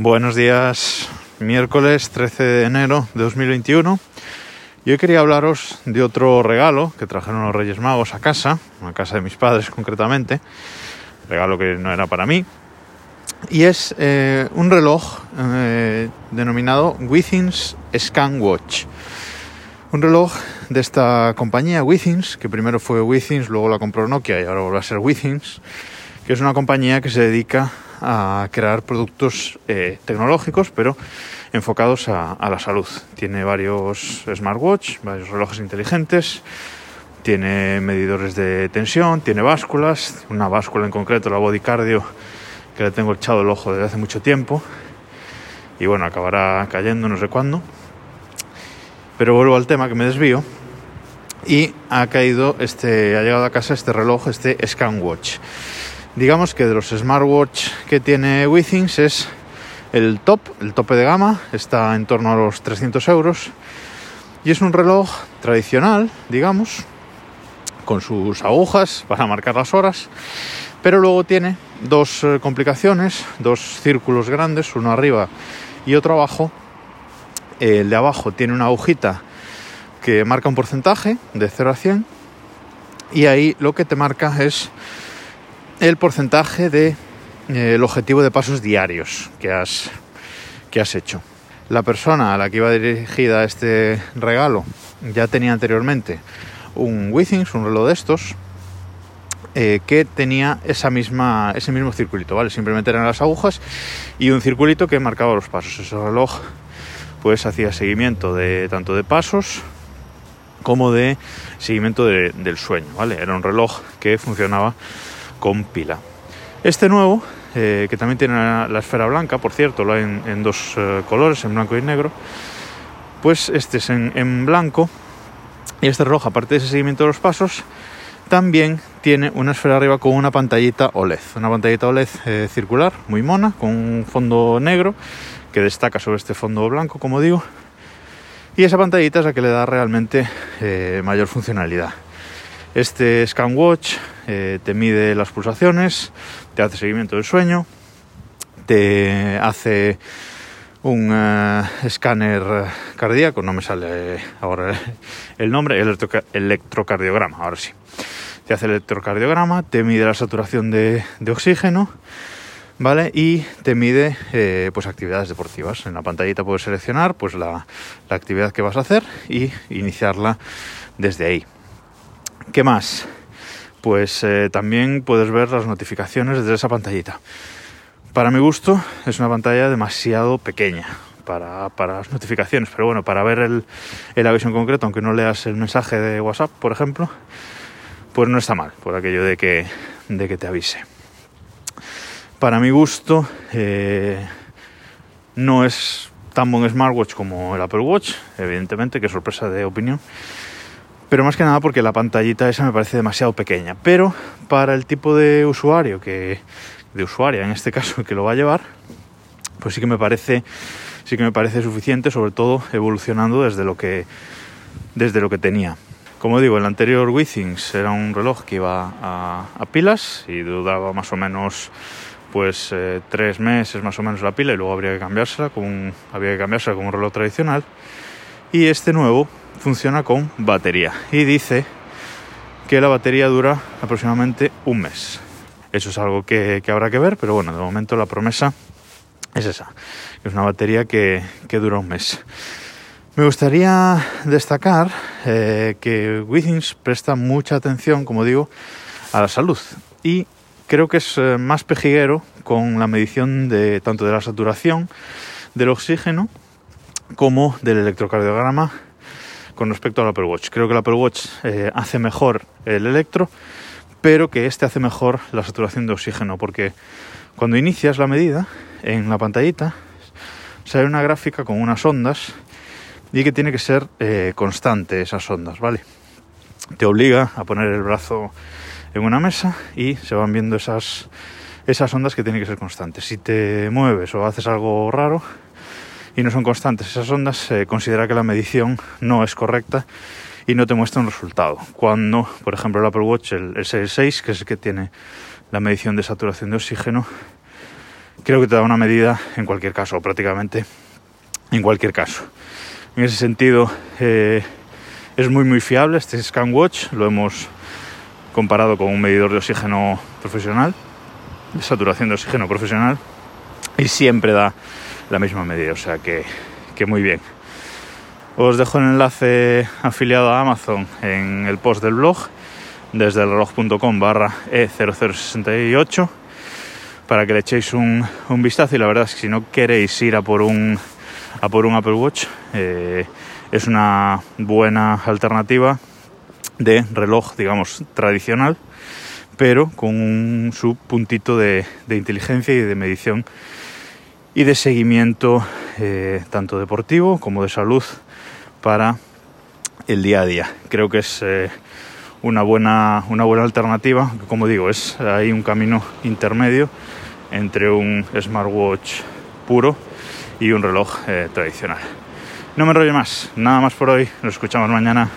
Buenos días, miércoles 13 de enero de 2021. Y hoy quería hablaros de otro regalo que trajeron los Reyes Magos a casa, a casa de mis padres concretamente, regalo que no era para mí, y es eh, un reloj eh, denominado Withings Scan Watch. Un reloj de esta compañía Withings, que primero fue Withings, luego la compró Nokia y ahora vuelve a ser Withings, que es una compañía que se dedica a crear productos eh, tecnológicos, pero enfocados a, la salud. Tiene varios smartwatch, varios relojes inteligentes, tiene medidores de tensión, tiene básculas, una báscula en concreto, la Body Cardio, que le tengo echado el ojo desde hace mucho tiempo. Y bueno, acabará cayendo no sé cuándo. Pero vuelvo al tema que me desvío. Y ha caído este, ha llegado a casa este reloj, este ScanWatch. Digamos que de los smartwatch que tiene Withings es el top, el tope de gama, está en torno a los 300 euros. Y es un reloj tradicional, digamos, con sus agujas para marcar las horas, pero luego tiene dos eh, complicaciones, dos círculos grandes, uno arriba y otro abajo. El de abajo tiene una agujita que marca un porcentaje de 0 a 100 y ahí lo que te marca es el porcentaje de eh, el objetivo de pasos diarios que has, que has hecho. La persona a la que iba dirigida este regalo ya tenía anteriormente un Withings, un reloj de estos, eh, que tenía esa misma, ese mismo circulito, ¿vale? Simplemente eran las agujas y un circulito que marcaba los pasos. Ese reloj pues hacía seguimiento de tanto de pasos como de seguimiento del sueño, ¿vale? Era un reloj que funcionaba con pila. Este nuevo, eh, que también tiene la, esfera blanca, por cierto, lo hay en, dos eh, colores, en blanco y negro, pues este es en, blanco y este reloj, aparte de ese seguimiento de los pasos, también tiene una esfera arriba con una pantallita OLED, una pantallita OLED eh, circular, muy mona, con un fondo negro que destaca sobre este fondo blanco, como digo, y esa pantallita es la que le da realmente mayor funcionalidad. Este ScanWatch eh, te mide las pulsaciones, te hace seguimiento del sueño, te hace un eh, escáner cardíaco, no me sale ahora el nombre, el electrocardiograma, ahora sí. Te hace el electrocardiograma, te mide la saturación de, oxígeno, ¿vale? Y te mide eh, pues actividades deportivas. En la pantallita puedes seleccionar pues la actividad que vas a hacer y iniciarla desde ahí. ¿Qué más? Pues eh, también puedes ver las notificaciones desde esa pantallita. Para mi gusto es una pantalla demasiado pequeña para, las notificaciones, pero bueno, para ver el, el aviso en concreto, aunque no leas el mensaje de WhatsApp, por ejemplo, pues no está mal, por aquello de que, de que te avise. Para mi gusto, eh, no es tan buen smartwatch como el Apple Watch, evidentemente, que sorpresa de opinión pero más que nada porque la pantallita esa me parece demasiado pequeña. Pero para el tipo de usuario que, de usuaria en este caso, que lo va a llevar, pues sí que me parece, sí que me parece suficiente, sobre todo evolucionando desde lo que, desde lo que tenía. Como digo, el anterior Withings era un reloj que iba a, pilas y dudaba más o menos pues eh, tres meses más o menos la pila y luego habría que cambiársela con había que cambiársela con un reloj tradicional. Y este nuevo funciona con batería y dice que la batería dura aproximadamente un mes. Eso es algo que, habrá que ver, pero bueno, de momento la promesa es esa, es una batería que, dura un mes. Me gustaría destacar eh, que Withings presta mucha atención, como digo, a la salud y creo que es eh, más pejiguero con la medición de tanto de la saturación del oxígeno como del electrocardiograma con respecto al Apple Watch. Creo que el Apple Watch eh, hace mejor el electro, pero que este hace mejor la saturación de oxígeno, porque cuando inicias la medida en la pantallita sale una gráfica con unas ondas y que tiene que ser eh, constante esas ondas, ¿vale? Te obliga a poner el brazo en una mesa y se van viendo esas, esas ondas que tienen que ser constantes. Si te mueves o haces algo raro, y no son constantes esas ondas, se considera que la medición no es correcta y no te muestra un resultado. Cuando, por ejemplo, el Apple Watch, el, Series 6, que es el que tiene la medición de saturación de oxígeno, creo que te da una medida en cualquier caso, o prácticamente en cualquier caso. En ese sentido, eh, es muy muy fiable este ScanWatch, lo hemos comparado con un medidor de oxígeno profesional, de saturación de oxígeno profesional, y siempre da la misma medida, o sea que, que muy bien. Os dejo el enlace afiliado a Amazon en el post del blog desde el reloj.com barra E0068 para que le echéis un, un, vistazo y la verdad es que si no queréis ir a por un, a por un Apple Watch eh, es una buena alternativa de reloj digamos tradicional pero con un, su puntito de, de inteligencia y de medición y de seguimiento eh, tanto deportivo como de salud para el día a día. Creo que es eh, una, buena, una buena alternativa, como digo, es hay un camino intermedio entre un smartwatch puro y un reloj eh, tradicional. No me enrollo más, nada más por hoy, nos escuchamos mañana.